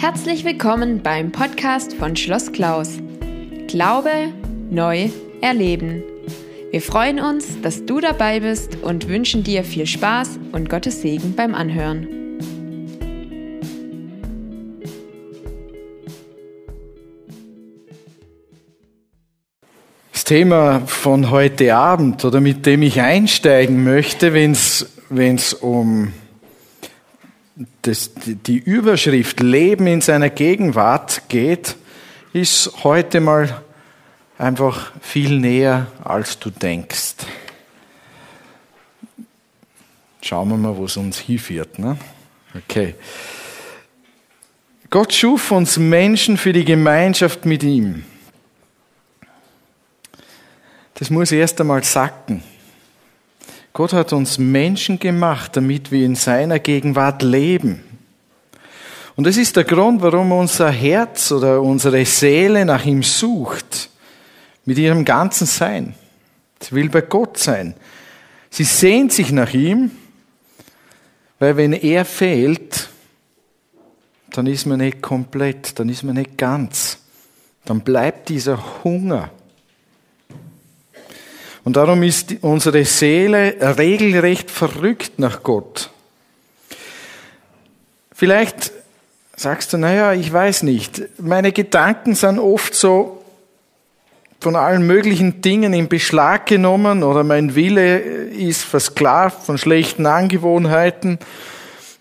Herzlich willkommen beim Podcast von Schloss Klaus. Glaube neu erleben. Wir freuen uns, dass du dabei bist und wünschen dir viel Spaß und Gottes Segen beim Anhören. Das Thema von heute Abend oder mit dem ich einsteigen möchte, wenn es um das, die Überschrift Leben in seiner Gegenwart geht, ist heute mal einfach viel näher, als du denkst. Schauen wir mal, wo es uns hinführt. Ne? Okay. Gott schuf uns Menschen für die Gemeinschaft mit ihm. Das muss erst einmal sacken. Gott hat uns Menschen gemacht, damit wir in seiner Gegenwart leben. Und das ist der Grund, warum unser Herz oder unsere Seele nach ihm sucht, mit ihrem ganzen Sein. Sie will bei Gott sein. Sie sehnt sich nach ihm, weil wenn er fehlt, dann ist man nicht komplett, dann ist man nicht ganz. Dann bleibt dieser Hunger. Und darum ist unsere Seele regelrecht verrückt nach Gott. Vielleicht sagst du, naja, ich weiß nicht. Meine Gedanken sind oft so von allen möglichen Dingen in Beschlag genommen oder mein Wille ist versklavt von schlechten Angewohnheiten.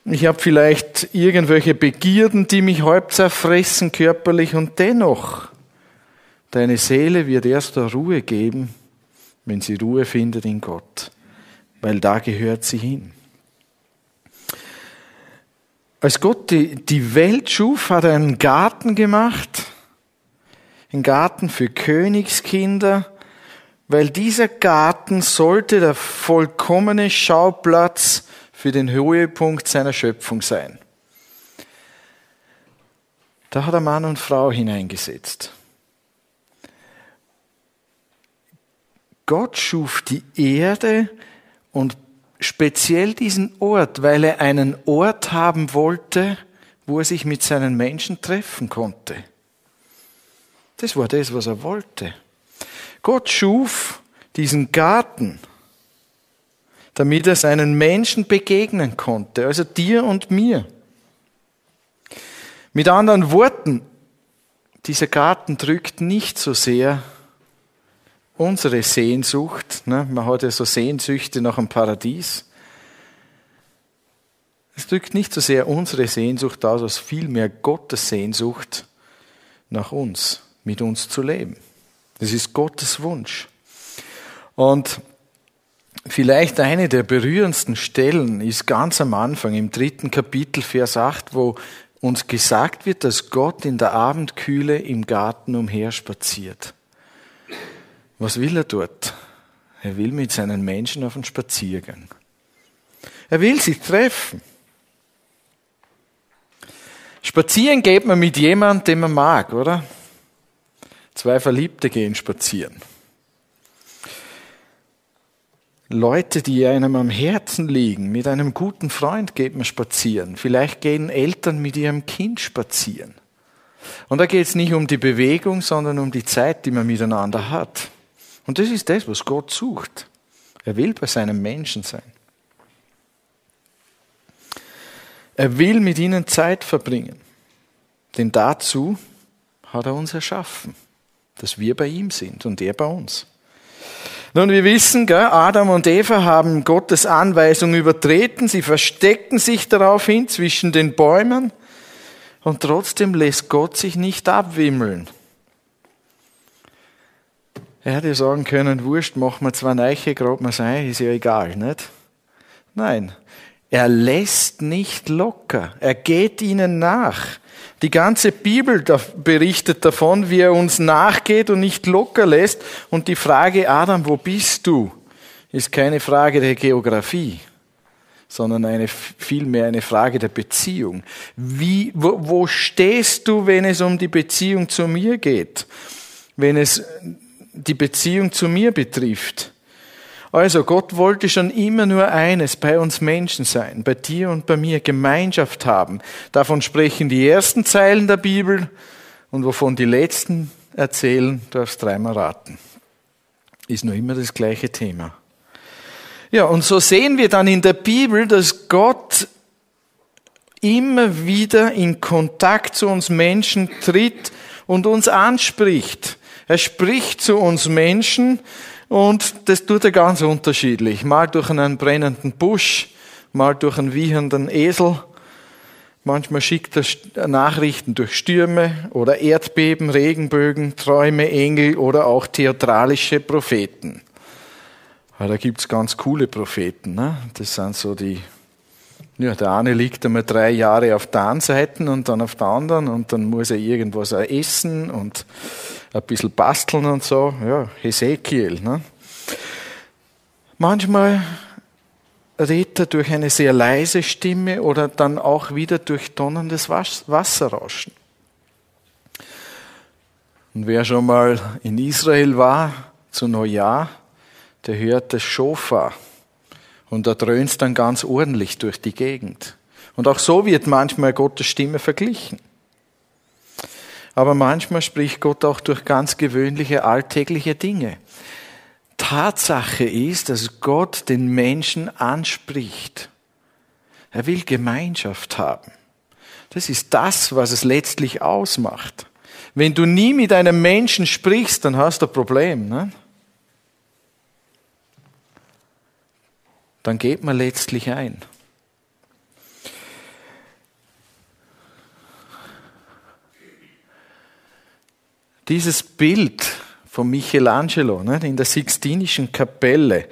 Ich habe vielleicht irgendwelche Begierden, die mich halb zerfressen körperlich und dennoch, deine Seele wird erst der Ruhe geben, wenn sie Ruhe findet in Gott, weil da gehört sie hin. Als Gott die, Welt schuf, hat er einen Garten gemacht, einen Garten für Königskinder, weil dieser Garten sollte der vollkommene Schauplatz für den Höhepunkt seiner Schöpfung sein. Da hat er Mann und Frau hineingesetzt. Gott schuf die Erde und speziell diesen Ort, weil er einen Ort haben wollte, wo er sich mit seinen Menschen treffen konnte. Das war das, was er wollte. Gott schuf diesen Garten, damit er seinen Menschen begegnen konnte, also dir und mir. Mit anderen Worten, dieser Garten drückt nicht so sehr unsere Sehnsucht. Ne? Man hat ja so Sehnsüchte nach dem Paradies. Es drückt nicht so sehr unsere Sehnsucht aus, als vielmehr Gottes Sehnsucht nach uns, mit uns zu leben. Das ist Gottes Wunsch. Und vielleicht eine der berührendsten Stellen ist ganz am Anfang im dritten Kapitel, Vers 8, wo uns gesagt wird, dass Gott in der Abendkühle im Garten umherspaziert. Was will er dort? Er will mit seinen Menschen auf einen Spaziergang. Er will sie treffen. Spazieren geht man mit jemandem, den man mag, oder? Zwei Verliebte gehen spazieren. Leute, die einem am Herzen liegen, mit einem guten Freund geht man spazieren. Vielleicht gehen Eltern mit ihrem Kind spazieren. Und da geht es nicht um die Bewegung, sondern um die Zeit, die man miteinander hat. Und das ist das, was Gott sucht. Er will bei seinem Menschen sein. Er will mit ihnen Zeit verbringen. Denn dazu hat er uns erschaffen, dass wir bei ihm sind und er bei uns. Nun, wir wissen, Adam und Eva haben Gottes Anweisung übertreten. Sie verstecken sich daraufhin zwischen den Bäumen. Und trotzdem lässt Gott sich nicht abwimmeln. Er hätte sagen können, wurscht, machen wir zwei Neiche, graben wir ein, ist ja egal, nicht? Nein, er lässt nicht locker. Er geht ihnen nach. Die ganze Bibel berichtet davon, wie er uns nachgeht und nicht locker lässt. Und die Frage, Adam, wo bist du? ist keine Frage der Geografie, sondern eine, vielmehr eine Frage der Beziehung. Wie, wo, wo stehst du, wenn es um die Beziehung zu mir geht? Wenn es die Beziehung zu mir betrifft. Also Gott wollte schon immer nur eines bei uns Menschen sein, bei dir und bei mir Gemeinschaft haben. Davon sprechen die ersten Zeilen der Bibel und wovon die letzten erzählen, darfst dreimal raten. Ist nur immer das gleiche Thema. Ja, und so sehen wir dann in der Bibel, dass Gott immer wieder in Kontakt zu uns Menschen tritt und uns anspricht. Er spricht zu uns Menschen und das tut er ganz unterschiedlich. Mal durch einen brennenden Busch, mal durch einen wiehenden Esel. Manchmal schickt er Nachrichten durch Stürme oder Erdbeben, Regenbögen, Träume, Engel oder auch theatralische Propheten. Ja, da gibt's ganz coole Propheten. Ne? Das sind so die ja, der eine liegt einmal drei Jahre auf der einen Seite und dann auf der anderen und dann muss er irgendwas essen und ein bisschen basteln und so. Ja, Hesekiel. Ne? Manchmal redet er durch eine sehr leise Stimme oder dann auch wieder durch donnerndes Wasserrauschen. Und wer schon mal in Israel war zu Neujahr, der hört das Schofar. Und da dröhnt es dann ganz ordentlich durch die Gegend. Und auch so wird manchmal Gottes Stimme verglichen. Aber manchmal spricht Gott auch durch ganz gewöhnliche alltägliche Dinge. Tatsache ist, dass Gott den Menschen anspricht. Er will Gemeinschaft haben. Das ist das, was es letztlich ausmacht. Wenn du nie mit einem Menschen sprichst, dann hast du ein Problem. Ne? dann geht man letztlich ein. Dieses Bild von Michelangelo ne, in der Sixtinischen Kapelle,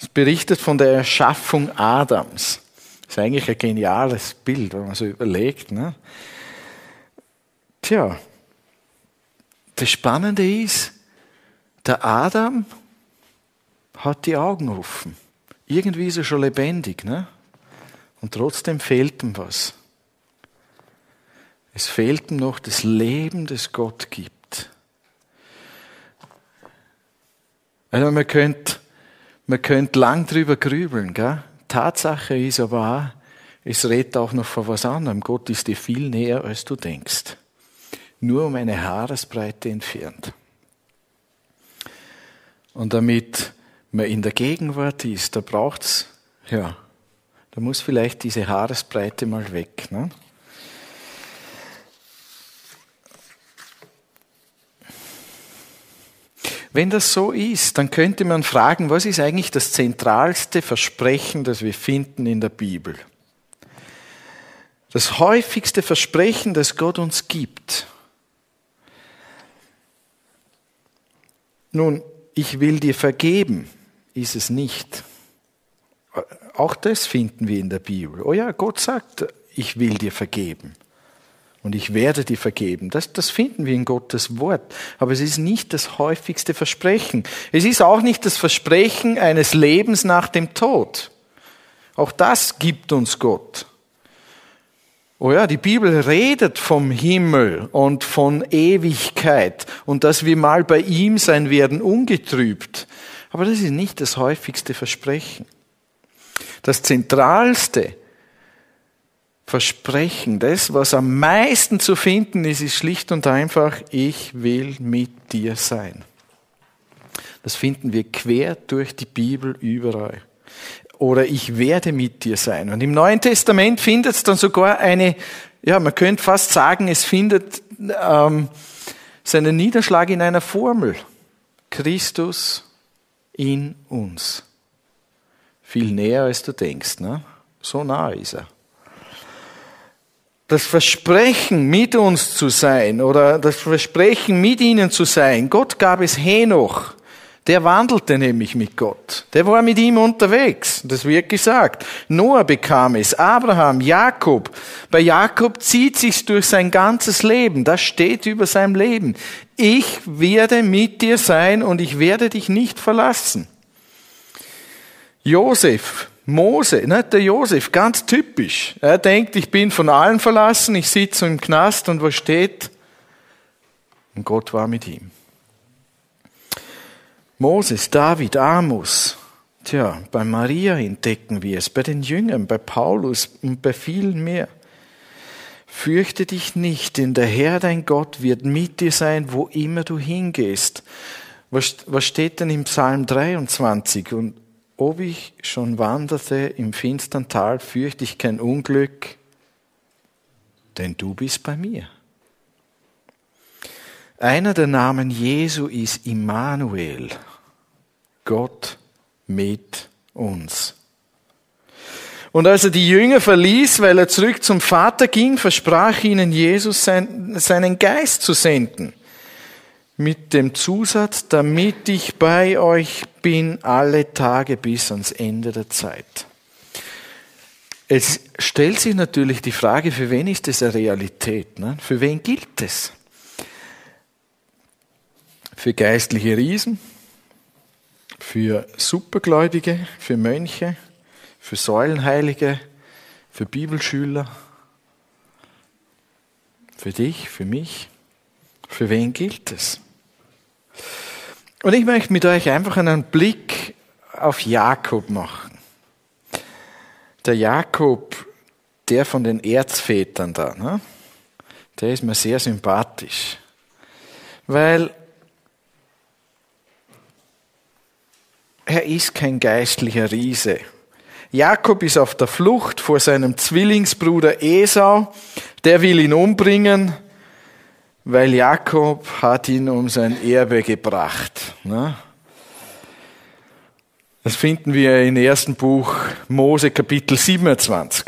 es berichtet von der Erschaffung Adams. Das ist eigentlich ein geniales Bild, wenn man so überlegt. Ne? Tja, das Spannende ist, der Adam hat die Augen offen. Irgendwie ist er schon lebendig, ne? Und trotzdem fehlt ihm was. Es fehlt ihm noch das Leben, das Gott gibt. Also man könnte, man könnte lang drüber grübeln, gell? Tatsache ist aber auch, es redet auch noch von was anderem. Gott ist dir viel näher, als du denkst. Nur um eine Haaresbreite entfernt. Und damit man in der Gegenwart ist, da braucht's, ja, da muss vielleicht diese Haaresbreite mal weg. Ne? Wenn das so ist, dann könnte man fragen, was ist eigentlich das zentralste Versprechen, das wir finden in der Bibel? Das häufigste Versprechen, das Gott uns gibt. Nun, ich will dir vergeben ist es nicht. Auch das finden wir in der Bibel. Oh ja, Gott sagt, ich will dir vergeben. Und ich werde dir vergeben. Das, das finden wir in Gottes Wort. Aber es ist nicht das häufigste Versprechen. Es ist auch nicht das Versprechen eines Lebens nach dem Tod. Auch das gibt uns Gott. Oh ja, die Bibel redet vom Himmel und von Ewigkeit und dass wir mal bei ihm sein werden, ungetrübt. Aber das ist nicht das häufigste Versprechen. Das zentralste Versprechen, das, was am meisten zu finden ist, ist schlicht und einfach, ich will mit dir sein. Das finden wir quer durch die Bibel überall. Oder ich werde mit dir sein. Und im Neuen Testament findet es dann sogar eine, ja, man könnte fast sagen, es findet ähm, seinen Niederschlag in einer Formel. Christus in uns. Viel näher als du denkst, ne? So nah ist er. Das Versprechen, mit uns zu sein oder das Versprechen, mit ihnen zu sein. Gott gab es Henoch. Der wandelte nämlich mit Gott. Der war mit ihm unterwegs. Das wird gesagt. Noah bekam es. Abraham, Jakob. Bei Jakob zieht sich's durch sein ganzes Leben. Das steht über seinem Leben. Ich werde mit dir sein und ich werde dich nicht verlassen. Josef, Mose, nicht der Josef, ganz typisch. Er denkt, ich bin von allen verlassen, ich sitze im Knast und was steht? Und Gott war mit ihm. Moses, David, Amos. Tja, bei Maria entdecken wir es, bei den Jüngern, bei Paulus und bei vielen mehr. Fürchte dich nicht, denn der Herr dein Gott wird mit dir sein, wo immer du hingehst. Was, was steht denn im Psalm 23? Und ob ich schon wanderte im finstern Tal, fürchte ich kein Unglück, denn du bist bei mir. Einer der Namen Jesu ist Immanuel, Gott mit uns. Und als er die Jünger verließ, weil er zurück zum Vater ging, versprach ihnen Jesus sein, seinen Geist zu senden. Mit dem Zusatz, damit ich bei euch bin alle Tage bis ans Ende der Zeit. Es stellt sich natürlich die Frage, für wen ist das eine Realität? Ne? Für wen gilt es? Für geistliche Riesen? Für Supergläubige? Für Mönche? Für Säulenheilige? Für Bibelschüler? Für dich? Für mich? Für wen gilt es? Und ich möchte mit euch einfach einen Blick auf Jakob machen der Jakob, der von den Erzvätern da, ne? der ist mir sehr sympathisch. Weil er ist kein geistlicher Riese. Jakob ist auf der Flucht vor seinem Zwillingsbruder Esau, der will ihn umbringen, weil Jakob hat ihn um sein Erbe gebracht. Ne? Das finden wir im ersten Buch Mose Kapitel 27.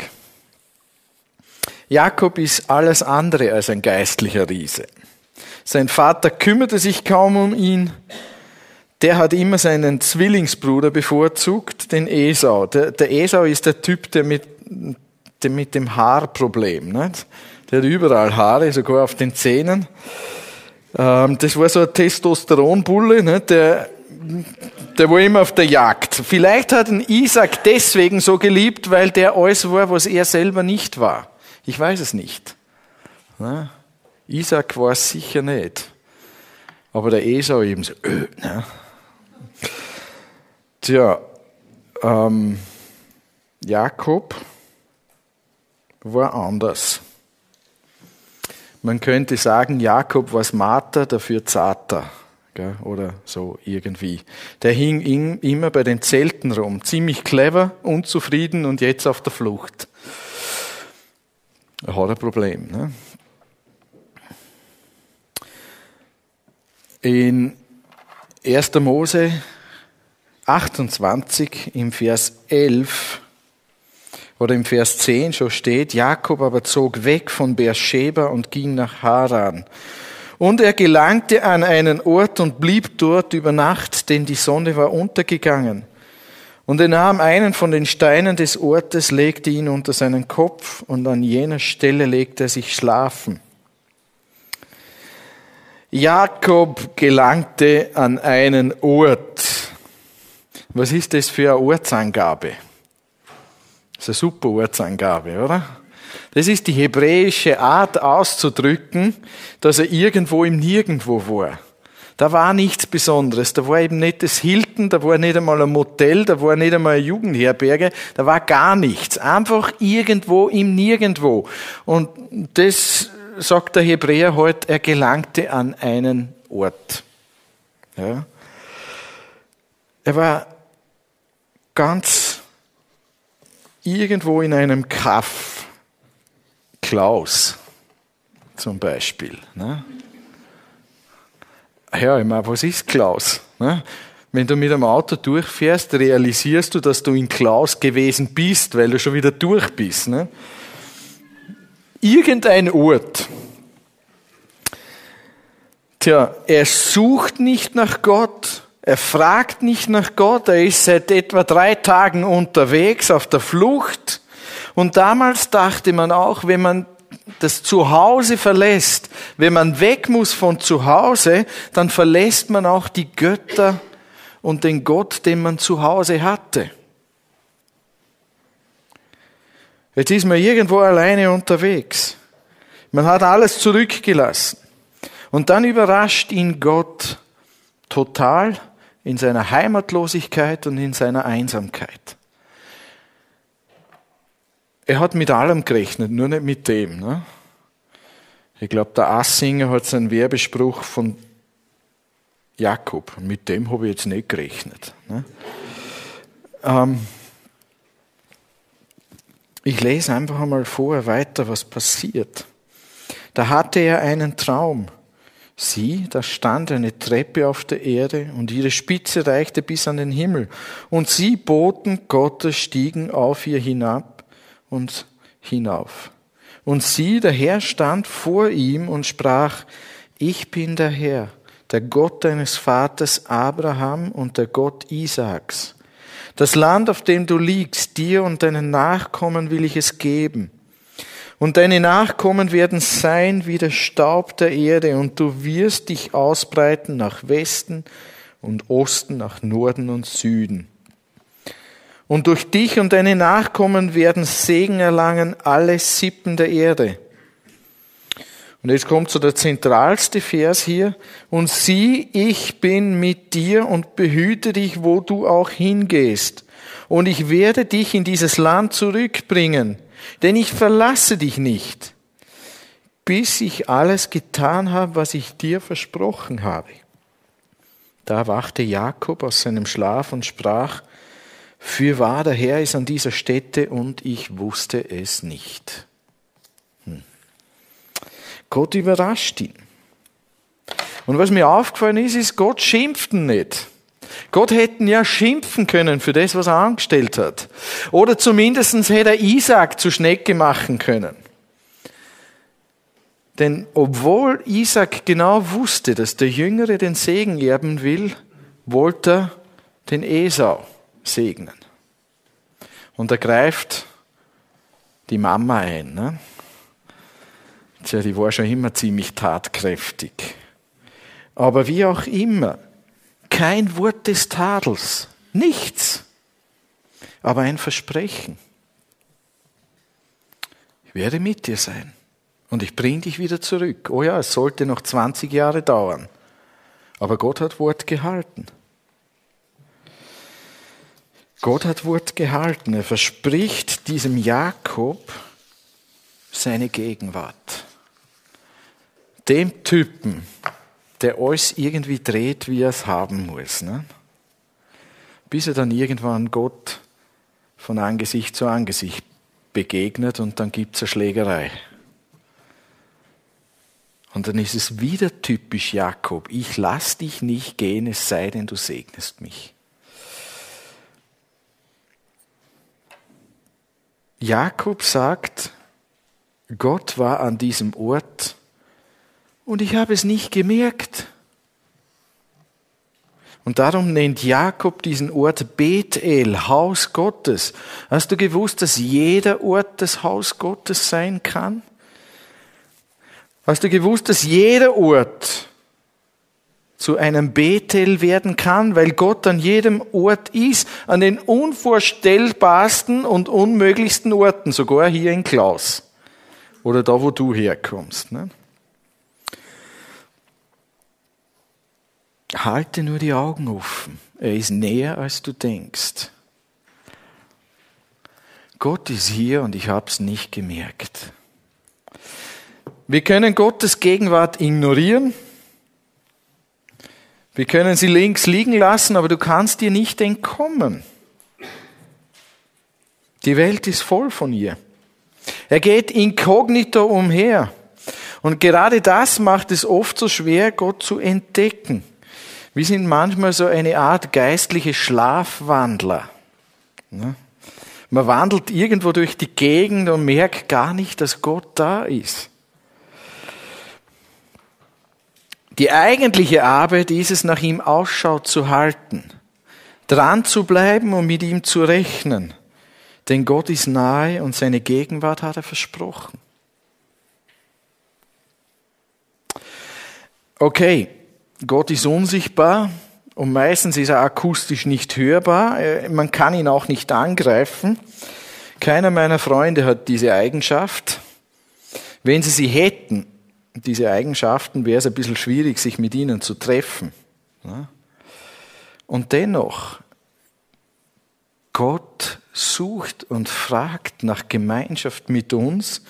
Jakob ist alles andere als ein geistlicher Riese. Sein Vater kümmerte sich kaum um ihn. Der hat immer seinen Zwillingsbruder bevorzugt, den Esau. Der, der Esau ist der Typ, der mit, der mit dem Haarproblem, nicht? Der hat überall Haare, sogar auf den Zähnen. Ähm, das war so ein Testosteronbulle, nicht? der der war immer auf der Jagd. Vielleicht hat ihn Isaac deswegen so geliebt, weil der alles war, was er selber nicht war. Ich weiß es nicht. Na? Isaac war es sicher nicht. Aber der Esau eben so, öh, ne? Tja, ähm, Jakob war anders. Man könnte sagen, Jakob war smarter, dafür zarter oder so irgendwie. Der hing immer bei den Zelten rum, ziemlich clever, unzufrieden und jetzt auf der Flucht. Er hat ein Problem. Ne? In 1. Mose 28 im Vers 11 oder im Vers 10 schon steht, Jakob aber zog weg von Beersheba und ging nach Haran. Und er gelangte an einen Ort und blieb dort über Nacht, denn die Sonne war untergegangen. Und er nahm einen von den Steinen des Ortes, legte ihn unter seinen Kopf und an jener Stelle legte er sich schlafen. Jakob gelangte an einen Ort. Was ist das für eine Ortsangabe? Das ist eine super Ortsangabe, oder? Das ist die hebräische Art auszudrücken, dass er irgendwo im Nirgendwo war. Da war nichts Besonderes. Da war eben nicht das Hilton, da war nicht einmal ein Motel, da war nicht einmal eine Jugendherberge, da war gar nichts. Einfach irgendwo im Nirgendwo. Und das sagt der Hebräer heute, er gelangte an einen Ort. Ja. Er war ganz irgendwo in einem Kaff Klaus zum Beispiel. Ne? Ja, ich meine, was ist Klaus? Ne? Wenn du mit einem Auto durchfährst, realisierst du, dass du in Klaus gewesen bist, weil du schon wieder durch bist. Ne? Irgendein Ort. Tja, er sucht nicht nach Gott, er fragt nicht nach Gott, er ist seit etwa drei Tagen unterwegs auf der Flucht und damals dachte man auch, wenn man das Zuhause verlässt, wenn man weg muss von Zuhause, dann verlässt man auch die Götter und den Gott, den man zu Hause hatte. Jetzt ist man irgendwo alleine unterwegs. Man hat alles zurückgelassen. Und dann überrascht ihn Gott total, in seiner Heimatlosigkeit und in seiner Einsamkeit. Er hat mit allem gerechnet, nur nicht mit dem. Ne? Ich glaube, der Assinger hat seinen Werbespruch von Jakob. Mit dem habe ich jetzt nicht gerechnet. Ne? Ähm, ich lese einfach einmal vor weiter, was passiert. Da hatte er einen Traum. Sieh, da stand eine Treppe auf der Erde und ihre Spitze reichte bis an den Himmel. Und sie, Boten Gottes, stiegen auf ihr hinab und hinauf. Und sie, der Herr, stand vor ihm und sprach, ich bin der Herr, der Gott deines Vaters Abraham und der Gott Isaaks. Das Land, auf dem du liegst, dir und deinen Nachkommen will ich es geben und deine Nachkommen werden sein wie der Staub der Erde, und du wirst dich ausbreiten nach Westen und Osten, nach Norden und Süden. Und durch dich und deine Nachkommen werden Segen erlangen alle Sippen der Erde. Und jetzt kommt so der zentralste Vers hier. Und sieh, ich bin mit dir und behüte dich, wo du auch hingehst. Und ich werde dich in dieses Land zurückbringen denn ich verlasse dich nicht, bis ich alles getan habe, was ich dir versprochen habe. Da wachte Jakob aus seinem Schlaf und sprach, für wahr der Herr ist an dieser Stätte und ich wusste es nicht. Hm. Gott überrascht ihn. Und was mir aufgefallen ist, ist, Gott schimpft ihn nicht. Gott hätten ja schimpfen können für das, was er angestellt hat. Oder zumindest hätte er Isaac zu Schnecke machen können. Denn obwohl Isaac genau wusste, dass der Jüngere den Segen erben will, wollte er den Esau segnen. Und er greift die Mama ein. Ne? Tja, die war schon immer ziemlich tatkräftig. Aber wie auch immer, kein Wort des Tadels, nichts, aber ein Versprechen. Ich werde mit dir sein und ich bringe dich wieder zurück. Oh ja, es sollte noch 20 Jahre dauern, aber Gott hat Wort gehalten. Gott hat Wort gehalten. Er verspricht diesem Jakob seine Gegenwart. Dem Typen, der alles irgendwie dreht, wie er es haben muss. Ne? Bis er dann irgendwann Gott von Angesicht zu Angesicht begegnet und dann gibt es eine Schlägerei. Und dann ist es wieder typisch Jakob. Ich lass dich nicht gehen, es sei denn, du segnest mich. Jakob sagt, Gott war an diesem Ort und ich habe es nicht gemerkt. Und darum nennt Jakob diesen Ort Bethel, Haus Gottes. Hast du gewusst, dass jeder Ort das Haus Gottes sein kann? Hast du gewusst, dass jeder Ort zu einem Bethel werden kann, weil Gott an jedem Ort ist, an den unvorstellbarsten und unmöglichsten Orten, sogar hier in Klaus oder da, wo du herkommst. Ne? Halte nur die Augen offen. Er ist näher, als du denkst. Gott ist hier und ich habe es nicht gemerkt. Wir können Gottes Gegenwart ignorieren. Wir können sie links liegen lassen, aber du kannst dir nicht entkommen. Die Welt ist voll von ihr. Er geht inkognito umher. Und gerade das macht es oft so schwer, Gott zu entdecken. Wir sind manchmal so eine Art geistliche Schlafwandler. Ne? Man wandelt irgendwo durch die Gegend und merkt gar nicht, dass Gott da ist. Die eigentliche Arbeit ist es, nach ihm Ausschau zu halten, dran zu bleiben und mit ihm zu rechnen. Denn Gott ist nahe und seine Gegenwart hat er versprochen. Okay, Gott ist unsichtbar und meistens ist er akustisch nicht hörbar. Äh, man kann ihn auch nicht angreifen. Keiner meiner Freunde hat diese Eigenschaft. Wenn sie sie hätten, diese Eigenschaften, wäre es ein bisschen schwierig, sich mit ihnen zu treffen. Und dennoch, Gott sucht und fragt nach Gemeinschaft mit uns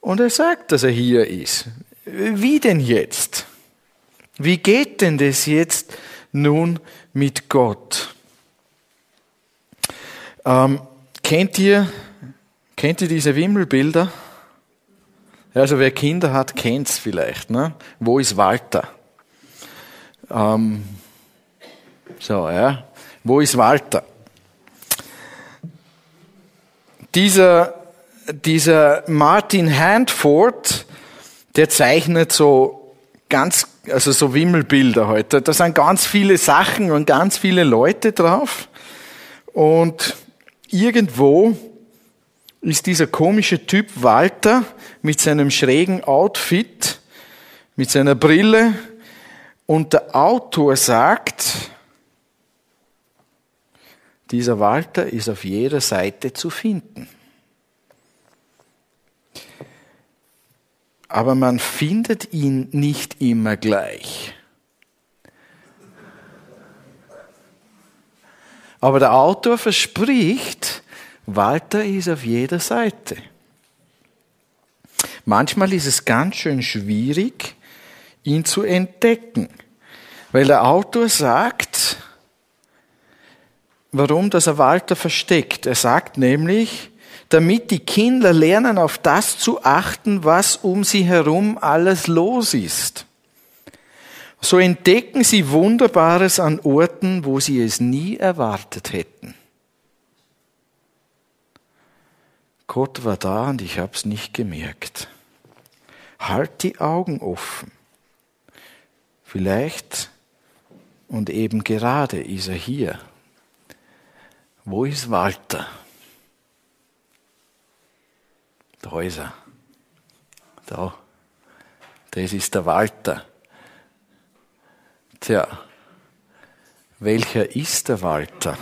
und er sagt, dass er hier ist. Wie denn jetzt? Wie geht denn das jetzt nun mit Gott? Ähm, kennt ihr, kennt ihr diese Wimmelbilder? Also wer Kinder hat, kennt's vielleicht. Ne? Wo ist Walter? Ähm, so, ja. Wo ist Walter? Dieser, dieser Martin Handford, der zeichnet so ganz, also so Wimmelbilder heute. Da sind ganz viele Sachen und ganz viele Leute drauf. Und irgendwo ist dieser komische Typ Walter mit seinem schrägen Outfit, mit seiner Brille. Und der Autor sagt, dieser Walter ist auf jeder Seite zu finden. Aber man findet ihn nicht immer gleich. Aber der Autor verspricht, Walter ist auf jeder Seite. Manchmal ist es ganz schön schwierig, ihn zu entdecken, weil der Autor sagt, warum das er Walter versteckt. Er sagt nämlich, damit die Kinder lernen, auf das zu achten, was um sie herum alles los ist. So entdecken sie Wunderbares an Orten, wo sie es nie erwartet hätten. Gott war da und ich habe es nicht gemerkt. Halt die Augen offen. Vielleicht und eben gerade ist er hier. Wo ist Walter? Da ist er. Da. Das ist der Walter. Tja, welcher ist der Walter?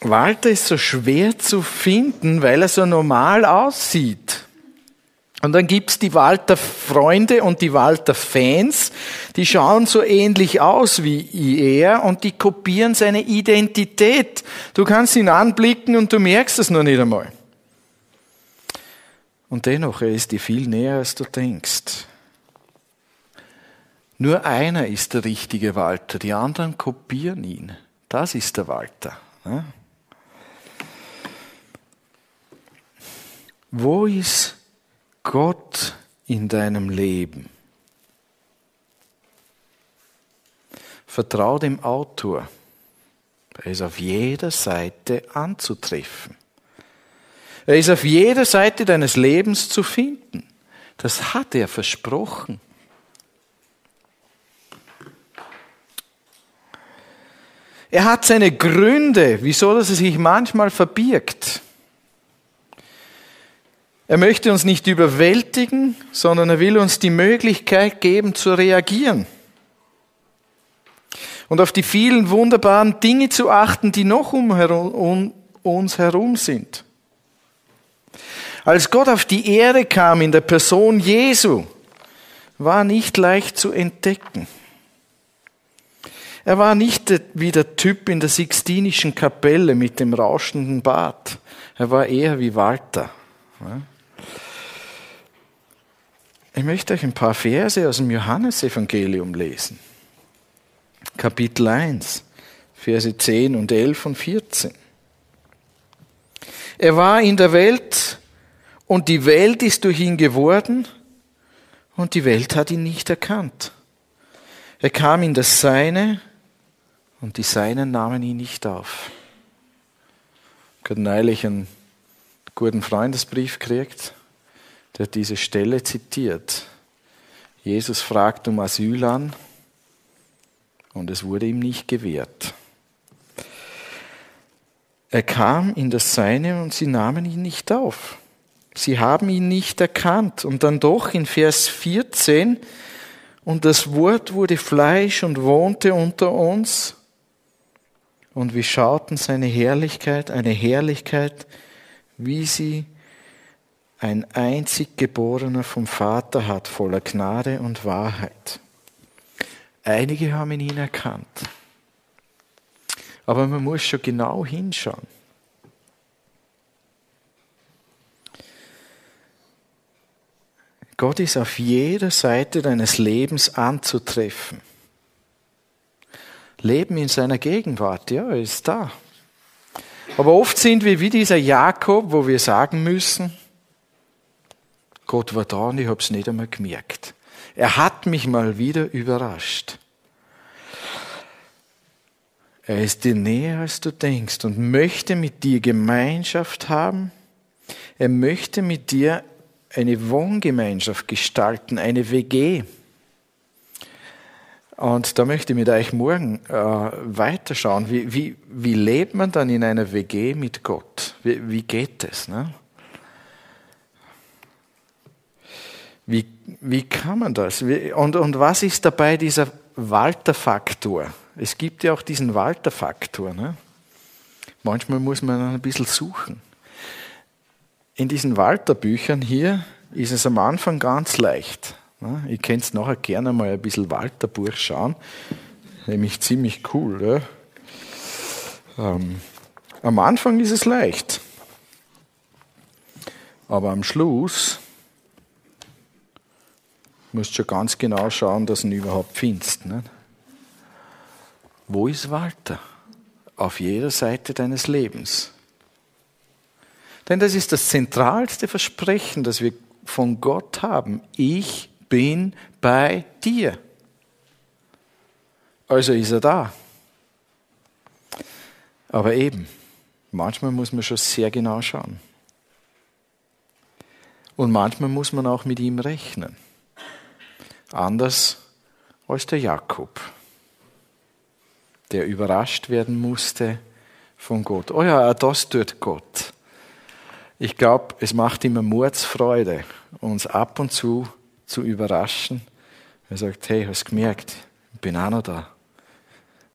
Walter ist so schwer zu finden, weil er so normal aussieht. Und dann gibt's die Walter-Freunde und die Walter-Fans, die schauen so ähnlich aus wie er und die kopieren seine Identität. Du kannst ihn anblicken und du merkst es noch nicht einmal. Und dennoch, er ist dir viel näher, als du denkst. Nur einer ist der richtige Walter, die anderen kopieren ihn. Das ist der Walter. Wo ist Gott in deinem Leben? Vertrau dem Autor. Er ist auf jeder Seite anzutreffen. Er ist auf jeder Seite deines Lebens zu finden. Das hat er versprochen. Er hat seine Gründe, wieso dass er sich manchmal verbirgt. Er möchte uns nicht überwältigen, sondern er will uns die Möglichkeit geben zu reagieren und auf die vielen wunderbaren Dinge zu achten, die noch um, uns herum sind. Als Gott auf die Erde kam in der Person Jesu, war nicht leicht zu entdecken. Er war nicht wie der Typ in der Sixtinischen Kapelle mit dem rauschenden Bart. Er war eher wie Walter. Ich möchte euch ein paar Verse aus dem Johannesevangelium lesen. Kapitel 1, Verse 10 und 11 und 14. Er war in der Welt und die Welt ist durch ihn geworden und die Welt hat ihn nicht erkannt. Er kam in das Seine und die Seinen nahmen ihn nicht auf. Ich habe neulich einen guten Freundesbrief gekriegt der diese Stelle zitiert. Jesus fragt um Asyl an und es wurde ihm nicht gewährt. Er kam in das Seine und sie nahmen ihn nicht auf. Sie haben ihn nicht erkannt. Und dann doch in Vers 14, und das Wort wurde Fleisch und wohnte unter uns, und wir schauten seine Herrlichkeit, eine Herrlichkeit, wie sie ein einzig geborener vom Vater hat, voller Gnade und Wahrheit. Einige haben ihn erkannt. Aber man muss schon genau hinschauen. Gott ist auf jeder Seite deines Lebens anzutreffen. Leben in seiner Gegenwart, ja, er ist da. Aber oft sind wir wie dieser Jakob, wo wir sagen müssen, Gott war da und ich habe es nicht einmal gemerkt. Er hat mich mal wieder überrascht. Er ist dir näher, als du denkst und möchte mit dir Gemeinschaft haben. Er möchte mit dir eine Wohngemeinschaft gestalten, eine WG. Und da möchte ich mit euch morgen äh, weiterschauen. Wie, wie, wie lebt man dann in einer WG mit Gott? Wie, wie geht es? Ne? Wie, wie kann man das? Und, und was ist dabei dieser Walter-Faktor? Es gibt ja auch diesen Walter-Faktor. Ne? Manchmal muss man ein bisschen suchen. In diesen Walter-Büchern hier ist es am Anfang ganz leicht. Ne? Ihr könnt nachher gerne mal ein bisschen Walter-Buch schauen. Nämlich ziemlich cool. Ja? Ähm, am Anfang ist es leicht. Aber am Schluss musst du schon ganz genau schauen, dass du ihn überhaupt findest. Ne? Wo ist Walter? Auf jeder Seite deines Lebens. Denn das ist das zentralste Versprechen, das wir von Gott haben. Ich bin bei dir. Also ist er da. Aber eben, manchmal muss man schon sehr genau schauen. Und manchmal muss man auch mit ihm rechnen. Anders als der Jakob, der überrascht werden musste von Gott. Oh ja, das tut Gott. Ich glaube, es macht immer Mordsfreude, uns ab und zu zu überraschen. Er sagt, hey, hast gemerkt, ich bin auch noch da.